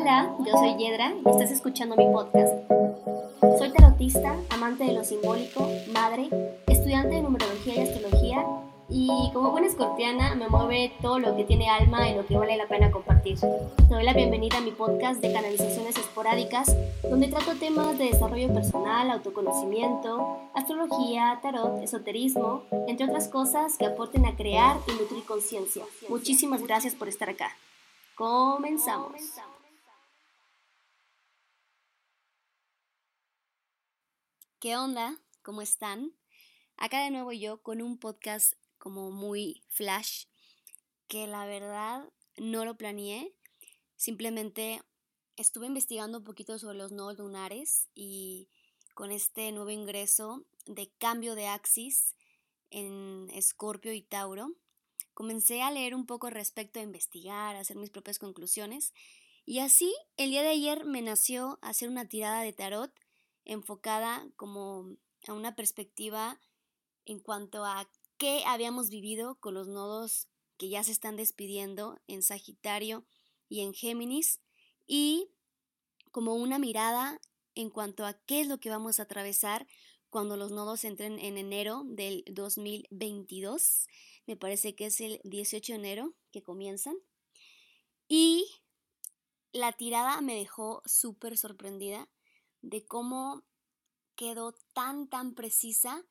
Hola, yo soy Yedra y estás escuchando mi podcast. Soy tarotista, amante de lo simbólico, madre, estudiante de numerología y astrología y como buena escorpiana me mueve todo lo que tiene alma y lo que vale la pena compartir. Te doy la bienvenida a mi podcast de canalizaciones esporádicas donde trato temas de desarrollo personal, autoconocimiento, astrología, tarot, esoterismo, entre otras cosas que aporten a crear y nutrir conciencia. Muchísimas gracias por estar acá. Comenzamos. ¿Qué onda? ¿Cómo están? Acá de nuevo yo con un podcast como muy flash, que la verdad no lo planeé, simplemente estuve investigando un poquito sobre los nodos lunares y con este nuevo ingreso de cambio de axis en Escorpio y Tauro, comencé a leer un poco respecto a investigar, a hacer mis propias conclusiones y así el día de ayer me nació hacer una tirada de tarot enfocada como a una perspectiva en cuanto a qué habíamos vivido con los nodos que ya se están despidiendo en Sagitario y en Géminis y como una mirada en cuanto a qué es lo que vamos a atravesar cuando los nodos entren en enero del 2022. Me parece que es el 18 de enero que comienzan. Y la tirada me dejó súper sorprendida de cómo quedó tan, tan precisa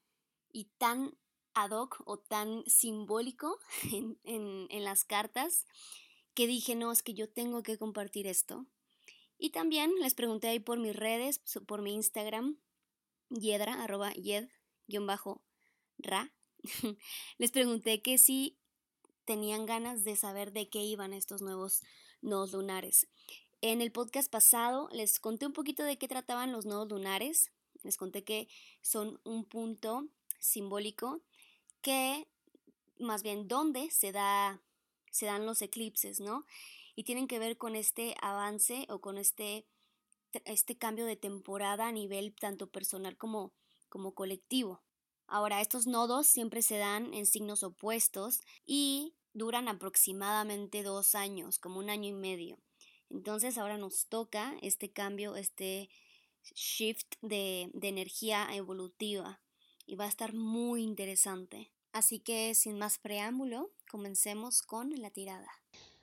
y tan ad hoc o tan simbólico en, las cartas que dije, no, es que yo tengo que compartir esto. Y también les pregunté ahí por mis redes, por mi Instagram, yedra, arroba yed, bajo, ra. les pregunté que si tenían ganas de saber de qué iban estos nuevos nodos lunares. En el podcast pasado les conté un poquito de qué trataban los nodos lunares. Les conté que son un punto simbólico que, más bien, dónde se, da, se dan los eclipses, ¿no? Y tienen que ver con este avance o con este, este cambio de temporada a nivel tanto personal como, como colectivo. Ahora, estos nodos siempre se dan en signos opuestos y duran aproximadamente dos años, como un año y medio. Entonces ahora nos toca este cambio, este shift de, energía evolutiva y va a estar muy interesante. Así que sin más preámbulo, comencemos con la tirada.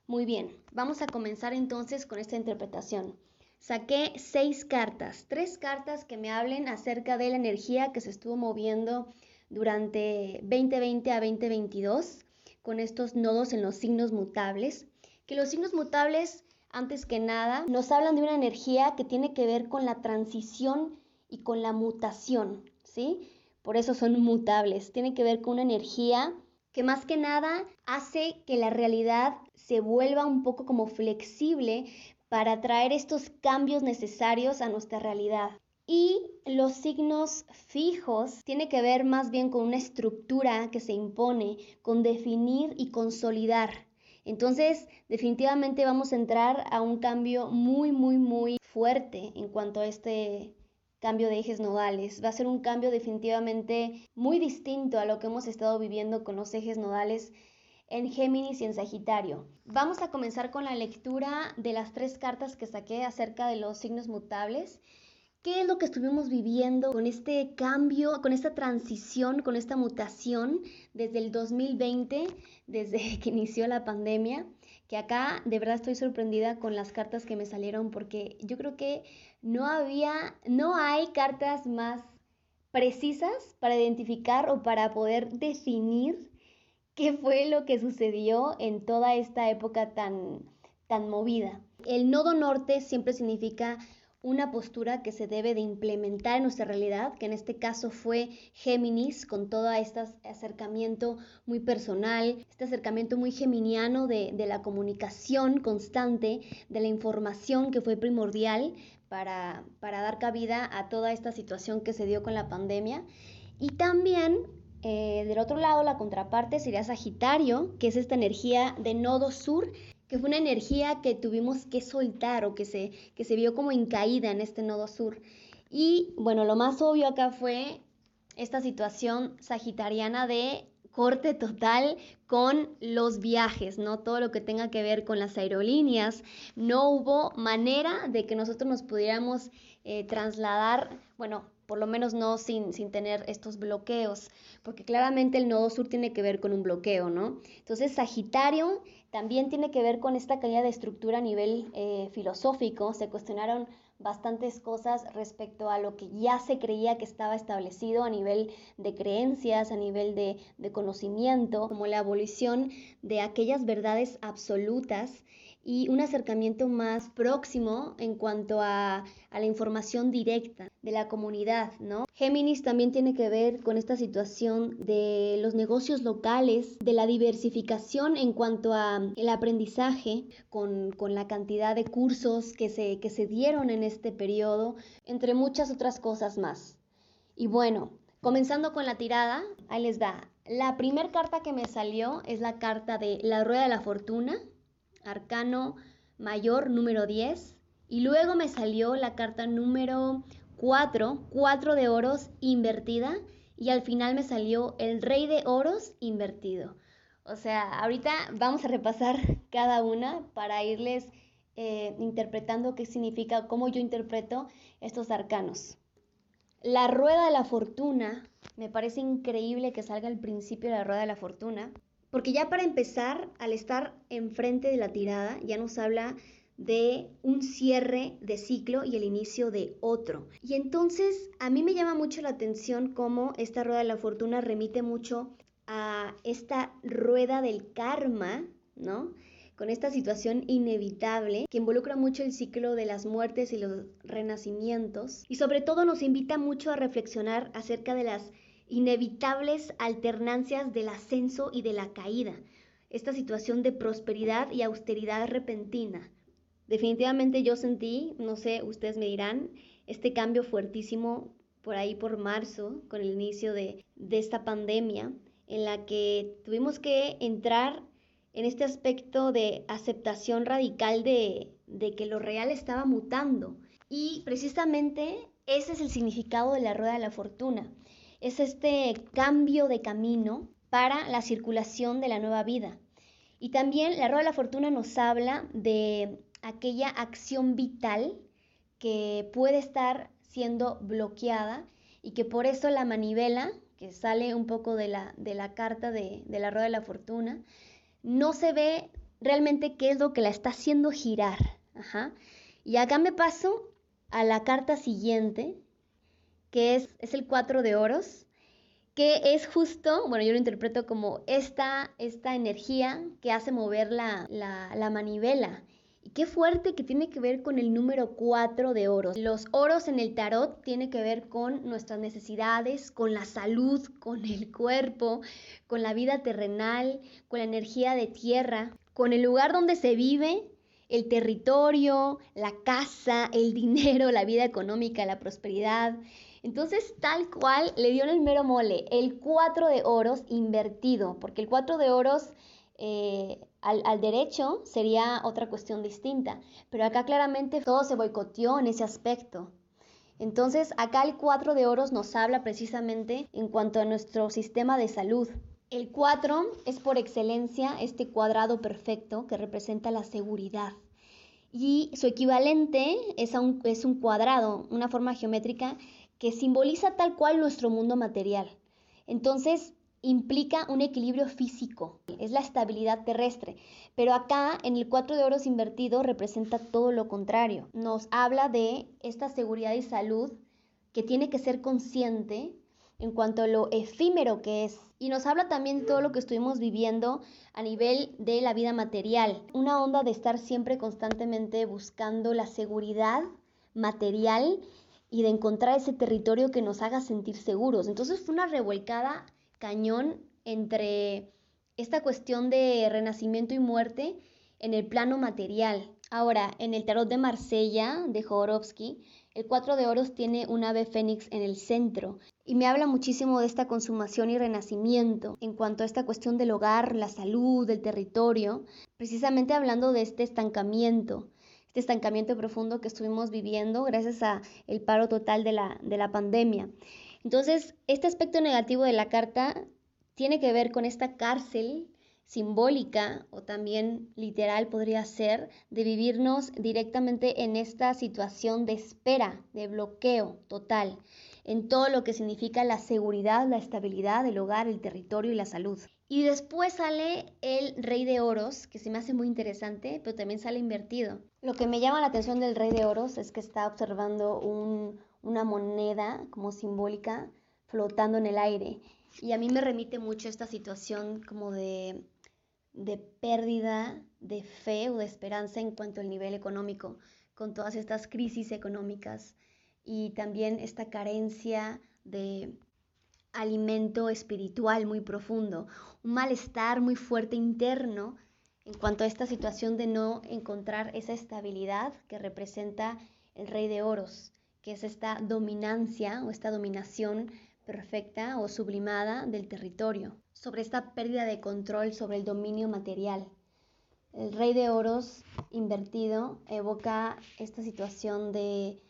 Muy bien, vamos a comenzar entonces con esta interpretación. Saqué seis cartas, tres cartas que me hablen acerca de la energía que se estuvo moviendo durante 2020 a 2022 con estos nodos en los signos mutables, que los signos mutables, antes que nada, nos hablan de una energía que tiene que ver con la transición y con la mutación, ¿sí? por eso son mutables. Tiene que ver con una energía que más que nada hace que la realidad se vuelva un poco como flexible para traer estos cambios necesarios a nuestra realidad. Y los signos fijos tiene que ver más bien con una estructura que se impone, con definir y consolidar. Entonces, definitivamente vamos a entrar a un cambio muy, muy, muy fuerte en cuanto a este cambio de ejes nodales. Va a ser un cambio definitivamente muy distinto a lo que hemos estado viviendo con los ejes nodales en Géminis y en Sagitario. Vamos a comenzar con la lectura de las tres cartas que saqué acerca de los signos mutables. ¿Qué es lo que estuvimos viviendo con este cambio, con esta transición, con esta mutación desde el 2020, desde que inició la pandemia? Que acá de verdad estoy sorprendida con las cartas que me salieron porque yo creo que no había, no hay cartas más precisas para identificar o para poder definir qué fue lo que sucedió en toda esta época tan, tan movida. El nodo norte siempre significa una postura que se debe de implementar en nuestra realidad, que en este caso fue Géminis, con todo este acercamiento muy personal, este acercamiento muy geminiano de, de la comunicación constante, de la información que fue primordial para, dar cabida a toda esta situación que se dio con la pandemia. Y también eh, del otro lado, la contraparte sería Sagitario, que es esta energía de nodo sur, que fue una energía que tuvimos que soltar o que se, que se vio como caída en este nodo sur. Y bueno, lo más obvio acá fue esta situación sagitariana de corte total con los viajes, ¿no? Todo lo que tenga que ver con las aerolíneas. No hubo manera de que nosotros nos pudiéramos eh, trasladar, bueno, por lo menos no sin, sin tener estos bloqueos, porque claramente el nodo sur tiene que ver con un bloqueo, ¿no? Entonces, Sagitario también tiene que ver con esta caída de estructura a nivel eh, filosófico. Se cuestionaron bastantes cosas respecto a lo que ya se creía que estaba establecido a nivel de creencias, a nivel de, de conocimiento, como la abolición de aquellas verdades absolutas y un acercamiento más próximo en cuanto a, a, la información directa de la comunidad, ¿no? Géminis también tiene que ver con esta situación de los negocios locales, de la diversificación en cuanto a el aprendizaje, con, con la cantidad de cursos que se, que se dieron en este periodo, entre muchas otras cosas más. Y bueno, comenzando con la tirada, ahí les va. La primera carta que me salió es la carta de la rueda de la fortuna, arcano mayor número 10. Y luego me salió la carta número 4, 4 de oros invertida. Y al final me salió el rey de oros invertido. O sea, ahorita vamos a repasar cada una para irles eh, interpretando qué significa, cómo yo interpreto estos arcanos. La rueda de la fortuna, me parece increíble que salga al principio de la rueda de la fortuna, porque ya para empezar, al estar enfrente de la tirada, ya nos habla de un cierre de ciclo y el inicio de otro. Y entonces a mí me llama mucho la atención cómo esta rueda de la fortuna remite mucho a esta rueda del karma, ¿no? Con esta situación inevitable que involucra mucho el ciclo de las muertes y los renacimientos y sobre todo nos invita mucho a reflexionar acerca de las inevitables alternancias del ascenso y de la caída, esta situación de prosperidad y austeridad repentina. Definitivamente yo sentí, no sé, ustedes me dirán, este cambio fuertísimo por ahí por marzo, con el inicio de, de esta pandemia, en la que tuvimos que entrar en este aspecto de aceptación radical de, de que lo real estaba mutando. Y precisamente ese es el significado de la rueda de la fortuna es este cambio de camino para la circulación de la nueva vida. Y también la rueda de la fortuna nos habla de aquella acción vital que puede estar siendo bloqueada y que por eso la manivela, que sale un poco de la, de la carta de, de la rueda de la fortuna, no se ve realmente qué es lo que la está haciendo girar. Y acá me paso a la carta siguiente, que es, es el 4 de oros, que es justo, bueno, yo lo interpreto como esta, esta energía que hace mover la, la, la manivela. Y qué fuerte que tiene que ver con el número 4 de oros. Los oros en el tarot tiene que ver con nuestras necesidades, con la salud, con el cuerpo, con la vida terrenal, con la energía de tierra, con el lugar donde se vive, el territorio, la casa, el dinero, la vida económica, la prosperidad. Entonces, tal cual le dio el mero mole, el 4 de oros invertido, porque el 4 de oros eh, al, al, derecho sería otra cuestión distinta, pero acá claramente todo se boicoteó en ese aspecto. Entonces, acá el 4 de oros nos habla precisamente en cuanto a nuestro sistema de salud. El 4 es por excelencia este cuadrado perfecto que representa la seguridad. Y su equivalente es, un, es un cuadrado, una forma geométrica que simboliza tal cual nuestro mundo material. Entonces, implica un equilibrio físico, es la estabilidad terrestre. Pero acá, en el 4 de oros invertido, representa todo lo contrario. Nos habla de esta seguridad y salud que tiene que ser consciente en cuanto a lo efímero que es. Y nos habla también de todo lo que estuvimos viviendo a nivel de la vida material. Una onda de estar siempre constantemente buscando la seguridad material y de encontrar ese territorio que nos haga sentir seguros. Entonces fue una revolcada cañón entre esta cuestión de renacimiento y muerte en el plano material. Ahora, en el tarot de Marsella de Jodorowsky, el 4 de oros tiene un ave fénix en el centro y me habla muchísimo de esta consumación y renacimiento en cuanto a esta cuestión del hogar, la salud, del territorio, precisamente hablando de este estancamiento, este estancamiento profundo que estuvimos viviendo gracias a el paro total de la, de la pandemia. Entonces, este aspecto negativo de la carta tiene que ver con esta cárcel simbólica o también literal podría ser de vivirnos directamente en esta situación de espera, de bloqueo total, en todo lo que significa la seguridad, la estabilidad del hogar, el territorio y la salud. Y después sale el rey de oros, que se me hace muy interesante, pero también sale invertido. Lo que me llama la atención del rey de oros es que está observando una moneda como simbólica flotando en el aire. Y a mí me remite mucho esta situación como de, de pérdida de fe o de esperanza en cuanto al nivel económico, con todas estas crisis económicas y también esta carencia de alimento espiritual muy profundo, un malestar muy fuerte interno en cuanto a esta situación de no encontrar esa estabilidad que representa el rey de oros, que es esta dominancia o esta dominación perfecta o sublimada del territorio, sobre esta pérdida de control sobre el dominio material. El rey de oros invertido evoca esta situación de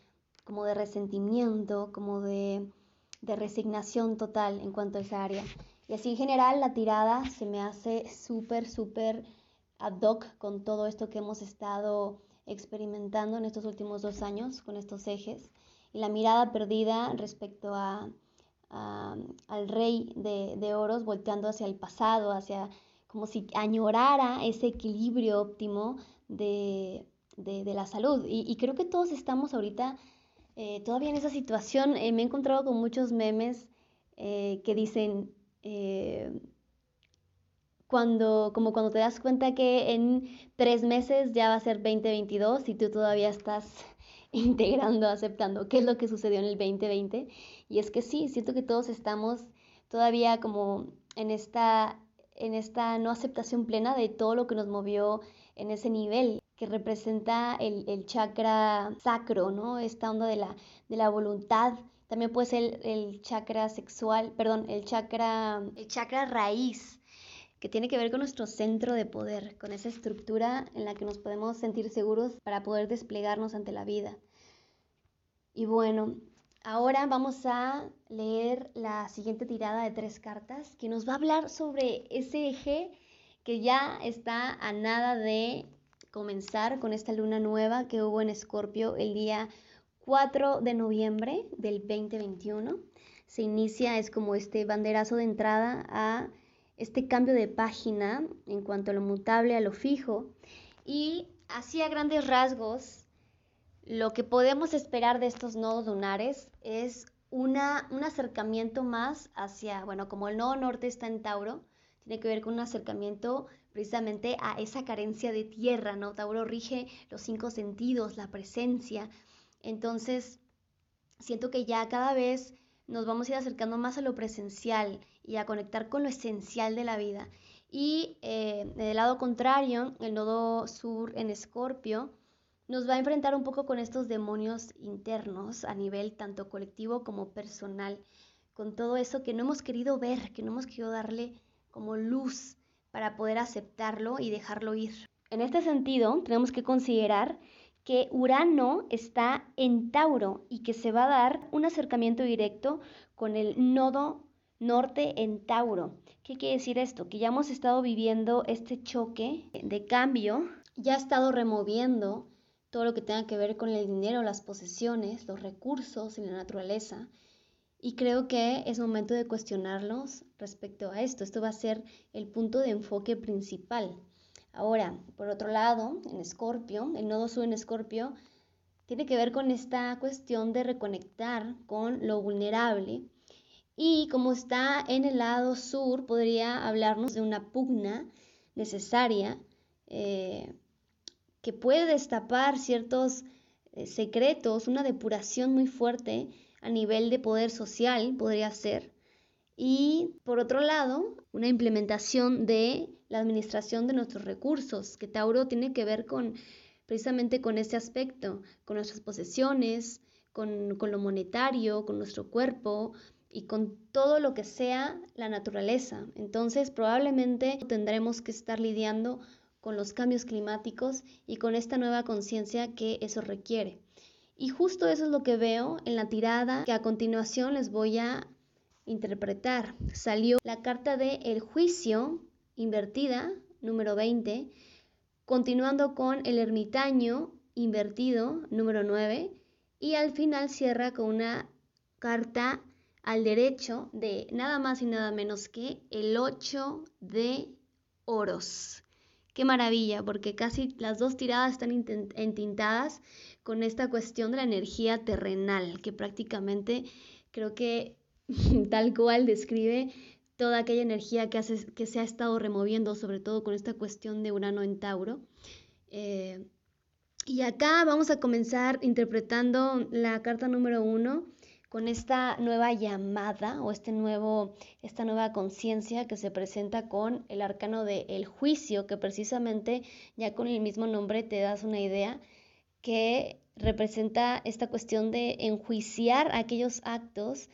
como de resentimiento, como de de resignación total en cuanto a esa área. Y así en general la tirada se me hace súper, súper ad hoc con todo esto que hemos estado experimentando en estos últimos dos años con estos ejes. Y la mirada perdida respecto a, al rey de, de, oros volteando hacia el pasado, hacia como si añorara ese equilibrio óptimo de, de, de la salud. Y, y creo que todos estamos ahorita eh, todavía en esa situación eh, me he encontrado con muchos memes eh, que dicen, cuando, como cuando te das cuenta que en tres meses ya va a ser 2022 y tú todavía estás integrando, aceptando qué es lo que sucedió en el 2020. Y es que sí, siento que todos estamos todavía como en esta, en esta no aceptación plena de todo lo que nos movió en ese nivel que representa el, chakra sacro, ¿no? Esta onda de la, de la voluntad. También puede ser el, chakra sexual, perdón, el chakra, el chakra raíz, que tiene que ver con nuestro centro de poder, con esa estructura en la que nos podemos sentir seguros para poder desplegarnos ante la vida. Y bueno, ahora vamos a leer la siguiente tirada de tres cartas que nos va a hablar sobre ese eje que ya está a nada de comenzar con esta luna nueva que hubo en Escorpio el día 4 de noviembre del 2021. Se inicia, es como este banderazo de entrada a este cambio de página en cuanto a lo mutable, a lo fijo. Y así a grandes rasgos, lo que podemos esperar de estos nodos lunares es una, un acercamiento más hacia, bueno, como el nodo norte está en Tauro, tiene que ver con un acercamiento precisamente a esa carencia de tierra, ¿no? Tauro rige los cinco sentidos, la presencia. Entonces, siento que ya cada vez nos vamos a ir acercando más a lo presencial y a conectar con lo esencial de la vida. Y eh, del lado contrario, el nodo sur en Escorpio nos va a enfrentar un poco con estos demonios internos a nivel tanto colectivo como personal, con todo eso que no hemos querido ver, que no hemos querido darle como luz para poder aceptarlo y dejarlo ir. En este sentido, tenemos que considerar que Urano está en Tauro y que se va a dar un acercamiento directo con el nodo norte en Tauro. ¿Qué quiere decir esto? Que ya hemos estado viviendo este choque de cambio, ya ha estado removiendo todo lo que tenga que ver con el dinero, las posesiones, los recursos y la naturaleza. Y creo que es momento de cuestionarlos respecto a esto. Esto va a ser el punto de enfoque principal. Ahora, por otro lado, en Escorpio, el nodo sur en Escorpio tiene que ver con esta cuestión de reconectar con lo vulnerable. Y como está en el lado sur, podría hablarnos de una pugna necesaria eh, que puede destapar ciertos eh, secretos, una depuración muy fuerte a nivel de poder social, podría ser. Y por otro lado, una implementación de la administración de nuestros recursos, que Tauro tiene que ver con precisamente con ese aspecto, con nuestras posesiones, con, con lo monetario, con nuestro cuerpo y con todo lo que sea la naturaleza. Entonces probablemente tendremos que estar lidiando con los cambios climáticos y con esta nueva conciencia que eso requiere. Y justo eso es lo que veo en la tirada que a continuación les voy a, interpretar. Salió la carta de El juicio invertida, número 20, continuando con El ermitaño invertido, número 9, y al final cierra con una carta al derecho de nada más y nada menos que el 8 de oros. Qué maravilla, porque casi las dos tiradas están entintadas con esta cuestión de la energía terrenal, que prácticamente creo que tal cual describe toda aquella energía que, hace, que se ha estado removiendo, sobre todo con esta cuestión de Urano en Tauro. Eh, y acá vamos a comenzar interpretando la carta número uno con esta nueva llamada o este nuevo, esta nueva conciencia que se presenta con el arcano de el juicio, que precisamente ya con el mismo nombre te das una idea que representa esta cuestión de enjuiciar aquellos actos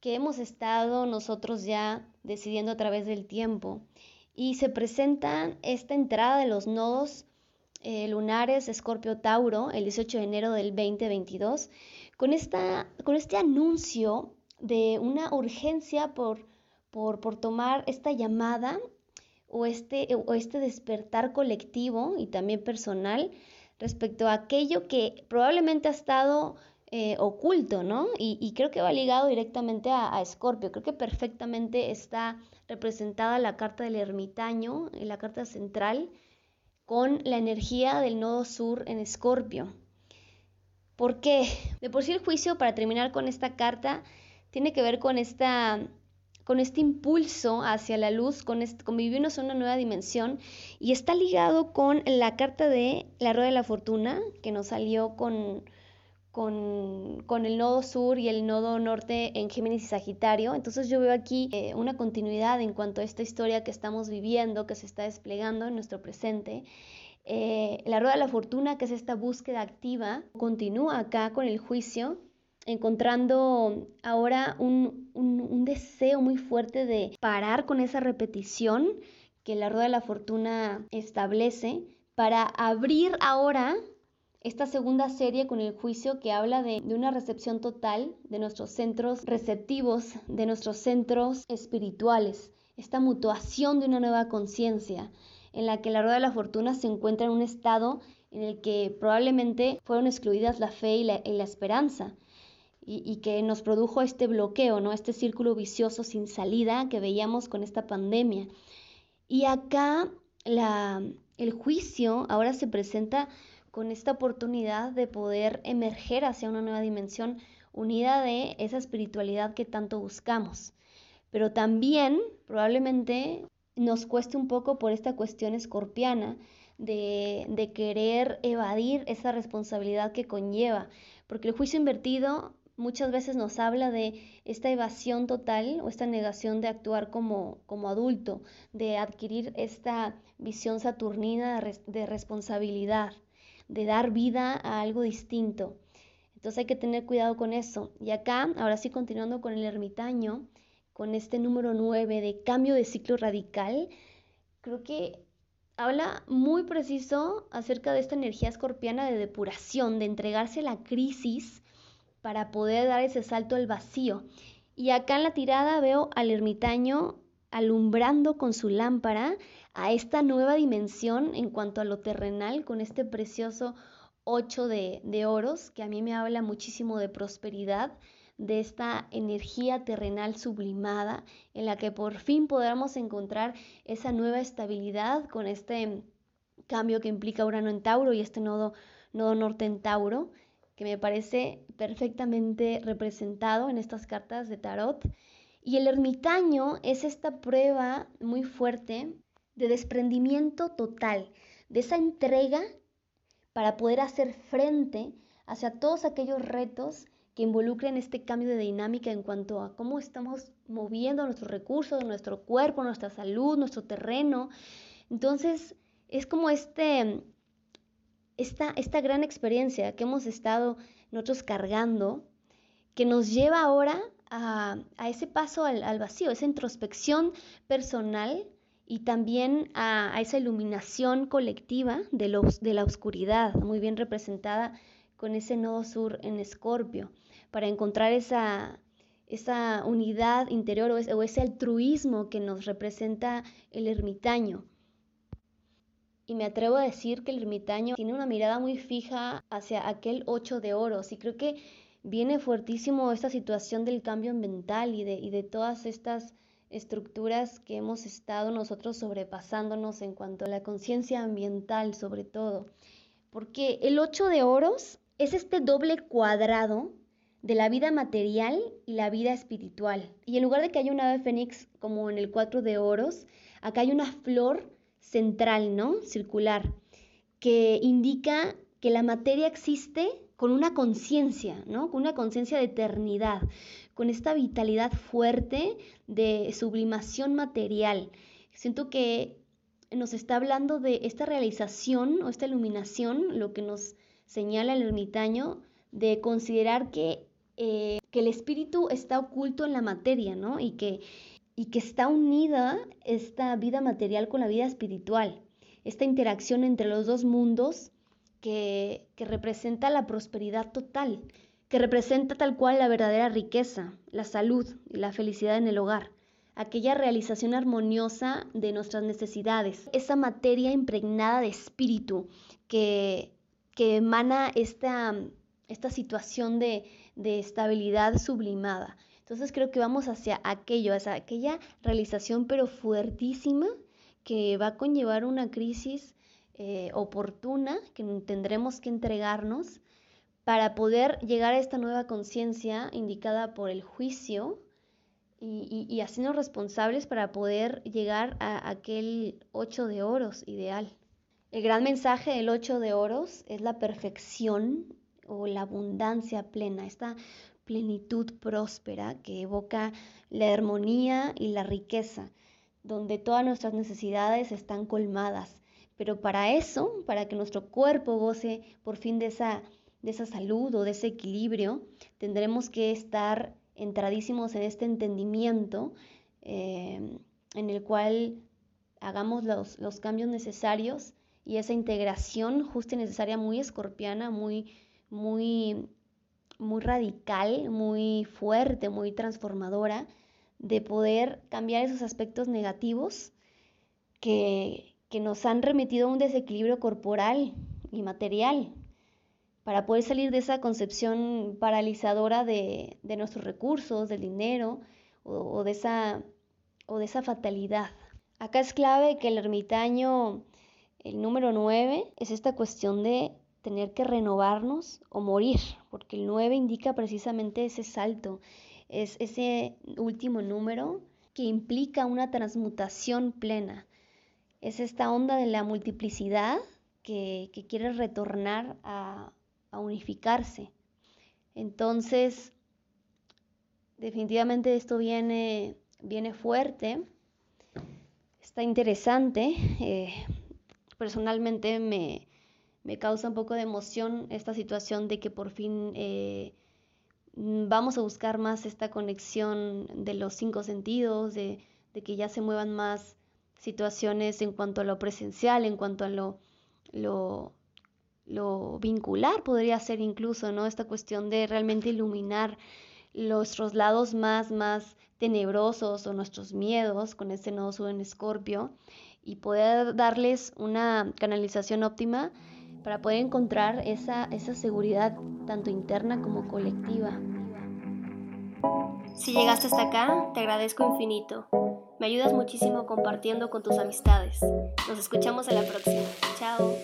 que hemos estado nosotros ya decidiendo a través del tiempo. Y se presenta esta entrada de los nodos eh, lunares Escorpio Tauro el 18 de enero del 2022 con, esta, con este anuncio de una urgencia por, por, por tomar esta llamada o este, o este despertar colectivo y también personal respecto a aquello que probablemente ha estado eh, oculto, ¿no? Y, creo que va ligado directamente a, Escorpio. Creo que perfectamente está representada la carta del ermitaño, en la carta central, con la energía del nodo sur en Escorpio. ¿Por qué? De por sí el juicio, para terminar con esta carta, tiene que ver con, esta, con este impulso hacia la luz, con, este, vivirnos en una nueva dimensión, y está ligado con la carta de la rueda de la fortuna, que nos salió con, con, el nodo sur y el nodo norte en Géminis y Sagitario. Entonces yo veo aquí eh, una continuidad en cuanto a esta historia que estamos viviendo, que se está desplegando en nuestro presente. Eh, la rueda de la fortuna, que es esta búsqueda activa, continúa acá con el juicio, encontrando ahora un, deseo muy fuerte de parar con esa repetición que la rueda de la fortuna establece para abrir ahora esta segunda serie con el juicio que habla de, una recepción total de nuestros centros receptivos, de nuestros centros espirituales, esta mutuación de una nueva conciencia en la que la rueda de la fortuna se encuentra en un estado en el que probablemente fueron excluidas la fe y la, esperanza y, que nos produjo este bloqueo, ¿no? este círculo vicioso sin salida que veíamos con esta pandemia. Y acá la, el juicio ahora se presenta con esta oportunidad de poder emerger hacia una nueva dimensión unida de esa espiritualidad que tanto buscamos. Pero también probablemente nos cueste un poco por esta cuestión escorpiana de, de querer evadir esa responsabilidad que conlleva, porque el juicio invertido muchas veces nos habla de esta evasión total o esta negación de actuar como, como adulto, de adquirir esta visión saturnina de responsabilidad de dar vida a algo distinto. Entonces hay que tener cuidado con eso. Y acá, ahora sí continuando con el ermitaño, con este número 9 de cambio de ciclo radical, creo que habla muy preciso acerca de esta energía escorpiana de depuración, de entregarse a la crisis para poder dar ese salto al vacío. Y acá en la tirada veo al ermitaño alumbrando con su lámpara a esta nueva dimensión en cuanto a lo terrenal con este precioso 8 de, oros que a mí me habla muchísimo de prosperidad, de esta energía terrenal sublimada en la que por fin podamos encontrar esa nueva estabilidad con este cambio que implica Urano en Tauro y este nodo, nodo norte en Tauro, que me parece perfectamente representado en estas cartas de tarot. Y el ermitaño es esta prueba muy fuerte de desprendimiento total, de esa entrega para poder hacer frente hacia todos aquellos retos que involucren este cambio de dinámica en cuanto a cómo estamos moviendo nuestros recursos, nuestro cuerpo, nuestra salud, nuestro terreno. Entonces, es como este, esta, esta gran experiencia que hemos estado nosotros cargando, que nos lleva ahora a, ese paso al, al, vacío, esa introspección personal y también a, esa iluminación colectiva de, los, de la oscuridad, muy bien representada con ese nodo sur en Escorpio, para encontrar esa, esa unidad interior o ese altruismo que nos representa el ermitaño. Y me atrevo a decir que el ermitaño tiene una mirada muy fija hacia aquel ocho de oros y creo que viene fuertísimo esta situación del cambio ambiental y de, y de todas estas estructuras que hemos estado nosotros sobrepasándonos en cuanto a la conciencia ambiental sobre todo. Porque el ocho de oros es este doble cuadrado de la vida material y la vida espiritual. Y en lugar de que haya una ave fénix como en el cuatro de oros, acá hay una flor central, ¿no? Circular, que indica que la materia existe con una conciencia, ¿no? Con una conciencia de eternidad, con esta vitalidad fuerte de sublimación material. Siento que nos está hablando de esta realización o esta iluminación, lo que nos señala el ermitaño, de considerar que, eh, que el espíritu está oculto en la materia, ¿no? Y que y que está unida esta vida material con la vida espiritual, esta interacción entre los dos mundos que, que representa la prosperidad total, que representa tal cual la verdadera riqueza, la salud y la felicidad en el hogar, aquella realización armoniosa de nuestras necesidades, esa materia impregnada de espíritu que, que emana esta, esta situación de, de estabilidad sublimada. Entonces creo que vamos hacia aquello, hacia aquella realización pero fuertísima que va a conllevar una crisis eh, oportuna que tendremos que entregarnos para poder llegar a esta nueva conciencia indicada por el juicio y, y, hacernos responsables para poder llegar a aquel ocho de oros ideal. El gran mensaje del ocho de oros es la perfección o la abundancia plena, esta plenitud próspera que evoca la armonía y la riqueza, donde todas nuestras necesidades están colmadas. Pero para eso, para que nuestro cuerpo goce por fin de esa, de esa salud o de ese equilibrio, tendremos que estar entradísimos en este entendimiento eh, en el cual hagamos los, los cambios necesarios y esa integración justa y necesaria muy escorpiana, muy, muy muy radical, muy fuerte, muy transformadora, de poder cambiar esos aspectos negativos que, que nos han remitido a un desequilibrio corporal y material, para poder salir de esa concepción paralizadora de, de nuestros recursos, del dinero o, de esa, o de esa fatalidad. Acá es clave que el ermitaño, el número 9, es esta cuestión de tener que renovarnos o morir, porque el 9 indica precisamente ese salto, es ese último número que implica una transmutación plena. Es esta onda de la multiplicidad que, quiere retornar a, unificarse. Entonces, definitivamente esto viene, viene fuerte, está interesante. Eh, personalmente me, me causa un poco de emoción esta situación de que por fin eh, vamos a buscar más esta conexión de los cinco sentidos, de, que ya se muevan más situaciones en cuanto a lo presencial, en cuanto a lo, lo, lo vincular, podría ser incluso, ¿no? Esta cuestión de realmente iluminar nuestros lados más, más tenebrosos o nuestros miedos con ese nodo en escorpio y poder darles una canalización óptima para poder encontrar esa, esa seguridad tanto interna como colectiva. Si llegaste hasta acá, te agradezco infinito. Me ayudas muchísimo compartiendo con tus amistades. Nos escuchamos en la próxima. Chao.